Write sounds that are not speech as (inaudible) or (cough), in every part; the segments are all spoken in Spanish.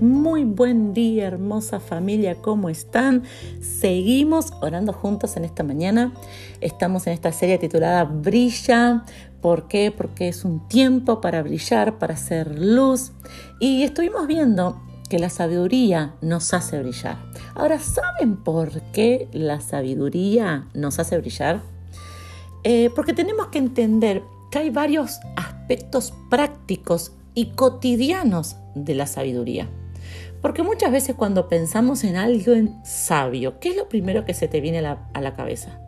Muy buen día, hermosa familia, ¿cómo están? Seguimos orando juntos en esta mañana. Estamos en esta serie titulada Brilla. ¿Por qué? Porque es un tiempo para brillar, para hacer luz. Y estuvimos viendo que la sabiduría nos hace brillar. Ahora, ¿saben por qué la sabiduría nos hace brillar? Eh, porque tenemos que entender que hay varios aspectos prácticos y cotidianos de la sabiduría. Porque muchas veces cuando pensamos en alguien sabio, ¿qué es lo primero que se te viene a la, cabeza?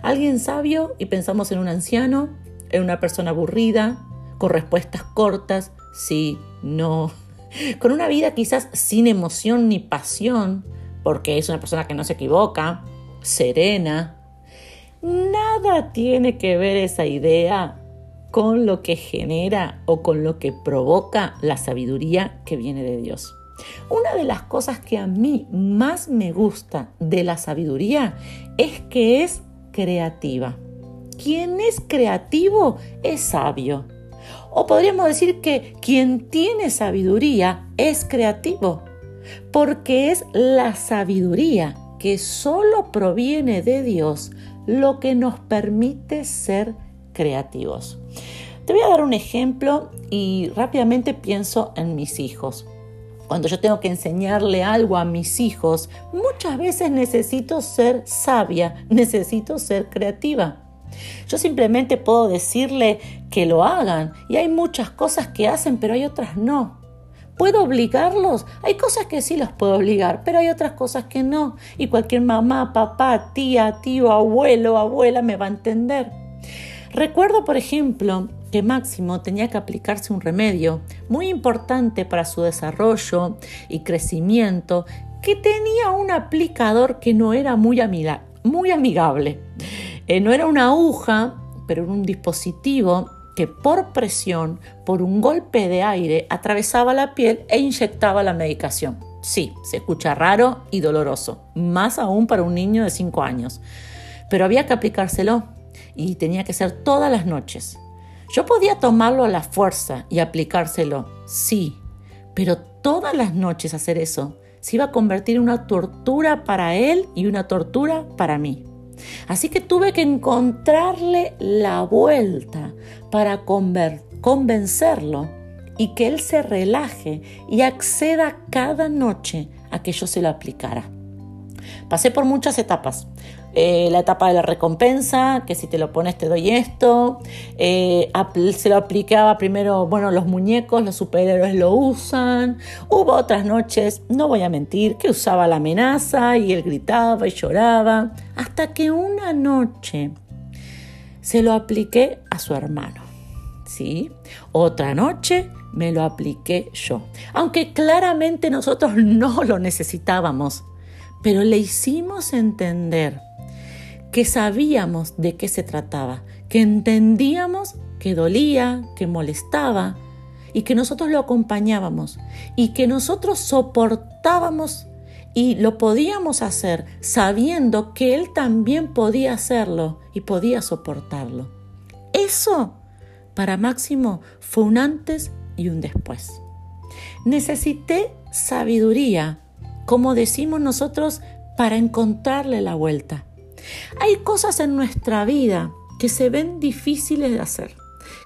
Alguien sabio y pensamos en un anciano, en una persona aburrida, con respuestas cortas, sí, no, (laughs) con una vida quizás sin emoción ni pasión, porque es una persona que no se equivoca, serena. Nada tiene que ver esa idea con lo que genera o con lo que provoca la sabiduría que viene de Dios. Una de las cosas que a mí más me gusta de la sabiduría es que es creativa. Quien es creativo es sabio. O podríamos decir que quien tiene sabiduría es creativo, porque es la sabiduría que solo proviene de Dios lo que nos permite ser creativos. Te voy a dar un ejemplo y rápidamente pienso en mis hijos. Cuando yo tengo que enseñarle algo a mis hijos, muchas veces necesito ser sabia, necesito ser creativa. Yo simplemente puedo decirle que lo hagan y hay muchas cosas que hacen, pero hay otras no. ¿Puedo obligarlos? Hay cosas que sí los puedo obligar, pero hay otras cosas que no. Y cualquier mamá, papá, tía, tío, abuelo, abuela me va a entender. Recuerdo, por ejemplo, que Máximo tenía que aplicarse un remedio muy importante para su desarrollo y crecimiento, que tenía un aplicador que no era muy, muy amigable. Eh, no era una aguja, pero era un dispositivo que por presión, por un golpe de aire, atravesaba la piel e inyectaba la medicación. Sí, se escucha raro y doloroso, más aún para un niño de 5 años. Pero había que aplicárselo y tenía que ser todas las noches. Yo podía tomarlo a la fuerza y aplicárselo, sí, pero todas las noches hacer eso se iba a convertir en una tortura para él y una tortura para mí. Así que tuve que encontrarle la vuelta para convencerlo y que él se relaje y acceda cada noche a que yo se lo aplicara. Pasé por muchas etapas. Eh, la etapa de la recompensa, que si te lo pones te doy esto. Eh, se lo aplicaba primero, bueno, los muñecos, los superhéroes lo usan. Hubo otras noches, no voy a mentir, que usaba la amenaza y él gritaba y lloraba. Hasta que una noche se lo apliqué a su hermano. ¿Sí? Otra noche me lo apliqué yo. Aunque claramente nosotros (laughs) no lo necesitábamos pero le hicimos entender que sabíamos de qué se trataba, que entendíamos que dolía, que molestaba y que nosotros lo acompañábamos y que nosotros soportábamos y lo podíamos hacer sabiendo que él también podía hacerlo y podía soportarlo. Eso para Máximo fue un antes y un después. Necesité sabiduría como decimos nosotros, para encontrarle la vuelta. Hay cosas en nuestra vida que se ven difíciles de hacer,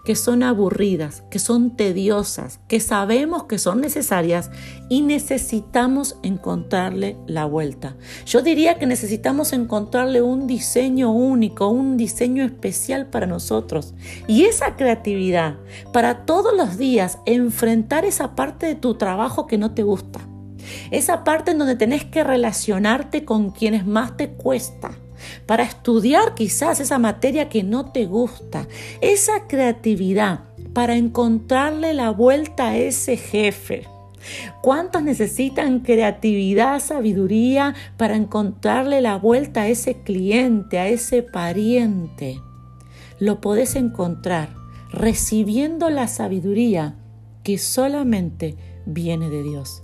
que son aburridas, que son tediosas, que sabemos que son necesarias y necesitamos encontrarle la vuelta. Yo diría que necesitamos encontrarle un diseño único, un diseño especial para nosotros. Y esa creatividad para todos los días enfrentar esa parte de tu trabajo que no te gusta esa parte en donde tenés que relacionarte con quienes más te cuesta, para estudiar quizás esa materia que no te gusta, esa creatividad para encontrarle la vuelta a ese jefe. ¿Cuántos necesitan creatividad, sabiduría para encontrarle la vuelta a ese cliente, a ese pariente? Lo podés encontrar recibiendo la sabiduría que solamente viene de Dios.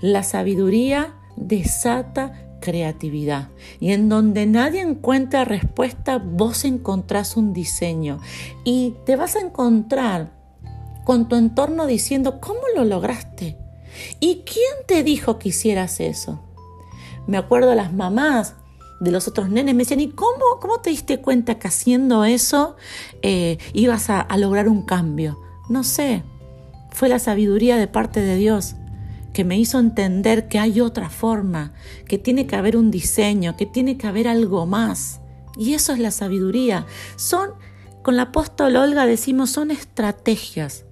La sabiduría desata creatividad y en donde nadie encuentra respuesta, vos encontrás un diseño y te vas a encontrar con tu entorno diciendo, ¿cómo lo lograste? ¿Y quién te dijo que hicieras eso? Me acuerdo las mamás de los otros nenes me decían, ¿y cómo, cómo te diste cuenta que haciendo eso eh, ibas a, a lograr un cambio? No sé, fue la sabiduría de parte de Dios que me hizo entender que hay otra forma, que tiene que haber un diseño, que tiene que haber algo más. Y eso es la sabiduría. Son, con la apóstol Olga decimos, son estrategias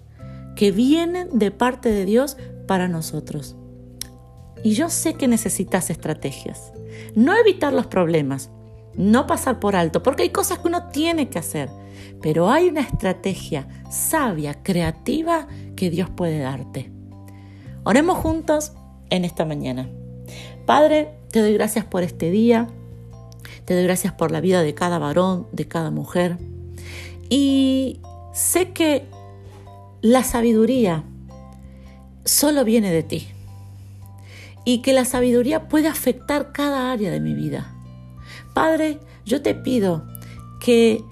que vienen de parte de Dios para nosotros. Y yo sé que necesitas estrategias. No evitar los problemas, no pasar por alto, porque hay cosas que uno tiene que hacer, pero hay una estrategia sabia, creativa que Dios puede darte. Oremos juntos en esta mañana. Padre, te doy gracias por este día, te doy gracias por la vida de cada varón, de cada mujer, y sé que la sabiduría solo viene de ti y que la sabiduría puede afectar cada área de mi vida. Padre, yo te pido que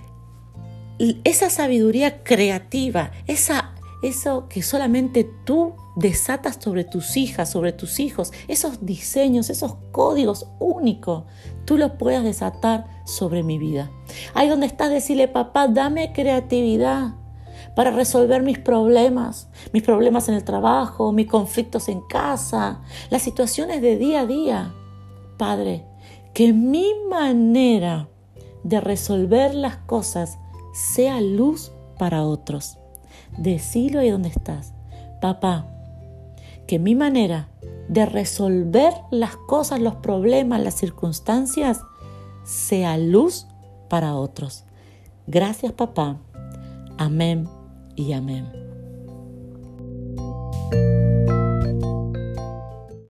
esa sabiduría creativa, esa, eso que solamente tú desatas sobre tus hijas, sobre tus hijos, esos diseños, esos códigos únicos, tú los puedas desatar sobre mi vida. Ahí donde estás, decirle, papá, dame creatividad para resolver mis problemas, mis problemas en el trabajo, mis conflictos en casa, las situaciones de día a día. Padre, que mi manera de resolver las cosas sea luz para otros. Decilo ahí donde estás. Papá, que mi manera de resolver las cosas, los problemas, las circunstancias, sea luz para otros. Gracias papá. Amén y amén.